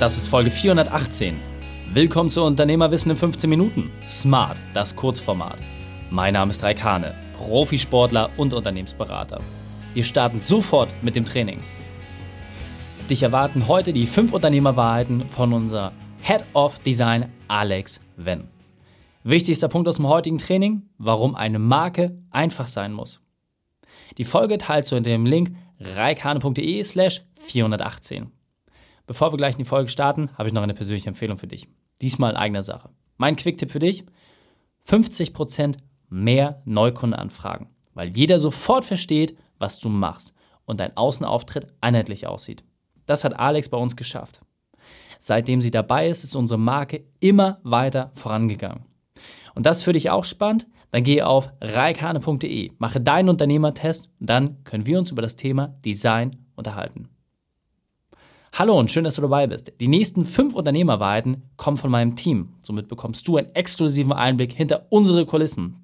Das ist Folge 418. Willkommen zu Unternehmerwissen in 15 Minuten. Smart, das Kurzformat. Mein Name ist Raikane, Profisportler und Unternehmensberater. Wir starten sofort mit dem Training. Dich erwarten heute die 5 Unternehmerwahrheiten von unser Head of Design Alex Wenn. Wichtigster Punkt aus dem heutigen Training, warum eine Marke einfach sein muss. Die Folge teilst du unter dem Link reikane.de slash 418. Bevor wir gleich in die Folge starten, habe ich noch eine persönliche Empfehlung für dich. Diesmal in eigener Sache. Mein Quick-Tipp für dich: 50% mehr Neukundenanfragen, weil jeder sofort versteht, was du machst und dein Außenauftritt einheitlich aussieht. Das hat Alex bei uns geschafft. Seitdem sie dabei ist, ist unsere Marke immer weiter vorangegangen. Und das für dich auch spannend? Dann gehe auf reikane.de, mache deinen Unternehmertest und dann können wir uns über das Thema Design unterhalten. Hallo und schön, dass du dabei bist. Die nächsten fünf Unternehmerwahrheiten kommen von meinem Team. Somit bekommst du einen exklusiven Einblick hinter unsere Kulissen.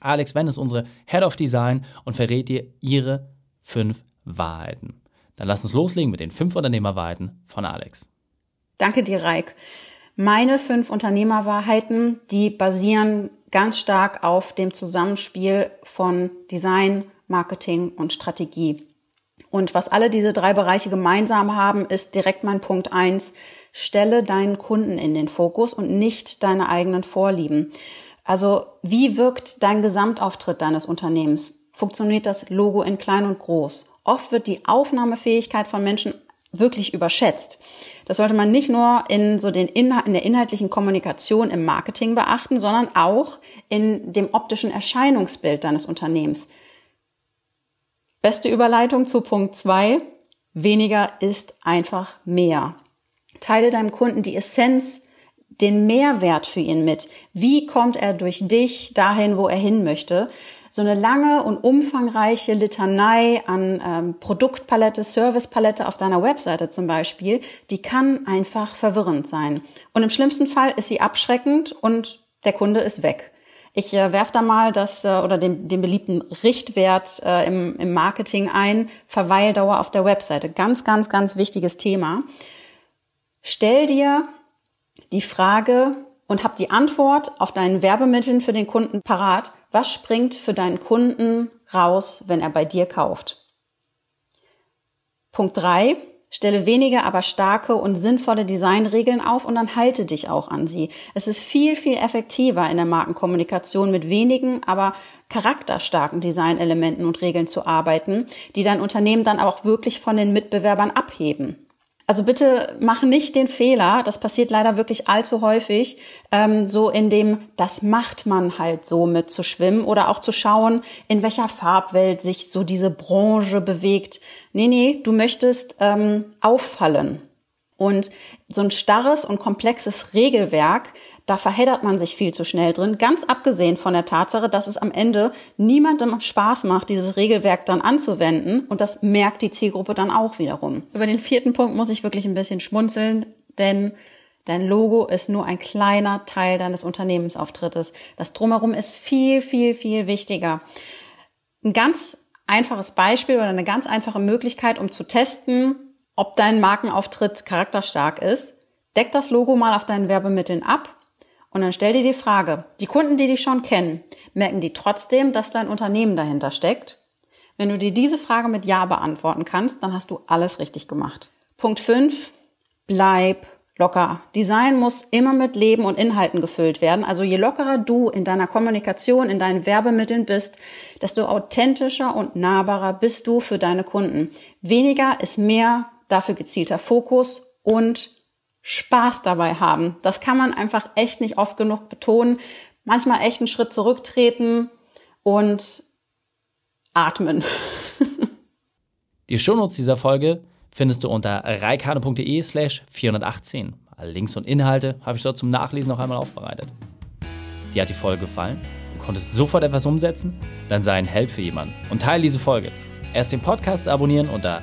Alex Wenn ist unsere Head of Design und verrät dir ihre fünf Wahrheiten. Dann lass uns loslegen mit den fünf Unternehmerwahrheiten von Alex. Danke dir, Reik. Meine fünf Unternehmerwahrheiten, die basieren ganz stark auf dem Zusammenspiel von Design, Marketing und Strategie. Und was alle diese drei Bereiche gemeinsam haben, ist direkt mein Punkt eins: Stelle deinen Kunden in den Fokus und nicht deine eigenen Vorlieben. Also wie wirkt dein Gesamtauftritt deines Unternehmens? Funktioniert das Logo in klein und groß? Oft wird die Aufnahmefähigkeit von Menschen wirklich überschätzt. Das sollte man nicht nur in so den Inhalt, in der inhaltlichen Kommunikation im Marketing beachten, sondern auch in dem optischen Erscheinungsbild deines Unternehmens. Beste Überleitung zu Punkt zwei: Weniger ist einfach mehr. Teile deinem Kunden die Essenz, den Mehrwert für ihn mit. Wie kommt er durch dich dahin, wo er hin möchte? So eine lange und umfangreiche Litanei an ähm, Produktpalette, Servicepalette auf deiner Webseite zum Beispiel, die kann einfach verwirrend sein. Und im schlimmsten Fall ist sie abschreckend und der Kunde ist weg. Ich äh, werfe da mal das äh, oder den, den beliebten Richtwert äh, im, im Marketing ein, Verweildauer auf der Webseite. Ganz, ganz, ganz wichtiges Thema. Stell dir die Frage und hab die Antwort auf deinen Werbemitteln für den Kunden parat. Was springt für deinen Kunden raus, wenn er bei dir kauft? Punkt drei Stelle weniger, aber starke und sinnvolle Designregeln auf und dann halte dich auch an sie. Es ist viel, viel effektiver in der Markenkommunikation mit wenigen, aber charakterstarken Designelementen und Regeln zu arbeiten, die dein Unternehmen dann auch wirklich von den Mitbewerbern abheben. Also bitte mach nicht den Fehler, das passiert leider wirklich allzu häufig, ähm, so in dem, das macht man halt so mit zu schwimmen oder auch zu schauen, in welcher Farbwelt sich so diese Branche bewegt. Nee, nee, du möchtest ähm, auffallen. Und so ein starres und komplexes Regelwerk, da verheddert man sich viel zu schnell drin. Ganz abgesehen von der Tatsache, dass es am Ende niemandem Spaß macht, dieses Regelwerk dann anzuwenden. Und das merkt die Zielgruppe dann auch wiederum. Über den vierten Punkt muss ich wirklich ein bisschen schmunzeln, denn Dein Logo ist nur ein kleiner Teil deines Unternehmensauftrittes. Das drumherum ist viel, viel, viel wichtiger. Ein ganz einfaches Beispiel oder eine ganz einfache Möglichkeit, um zu testen, ob dein Markenauftritt charakterstark ist. Deck das Logo mal auf deinen Werbemitteln ab und dann stell dir die Frage, die Kunden, die dich schon kennen, merken die trotzdem, dass dein Unternehmen dahinter steckt? Wenn du dir diese Frage mit Ja beantworten kannst, dann hast du alles richtig gemacht. Punkt 5. Bleib locker. Design muss immer mit Leben und Inhalten gefüllt werden. Also je lockerer du in deiner Kommunikation, in deinen Werbemitteln bist, desto authentischer und nahbarer bist du für deine Kunden. Weniger ist mehr dafür gezielter Fokus und Spaß dabei haben. Das kann man einfach echt nicht oft genug betonen. Manchmal echt einen Schritt zurücktreten und atmen. Die Shownotes dieser Folge findest du unter reikane.de slash 418. Alle Links und Inhalte habe ich dort zum Nachlesen noch einmal aufbereitet. Dir hat die Folge gefallen? Du konntest sofort etwas umsetzen? Dann sei ein Held für jemanden und teile diese Folge. Erst den Podcast abonnieren unter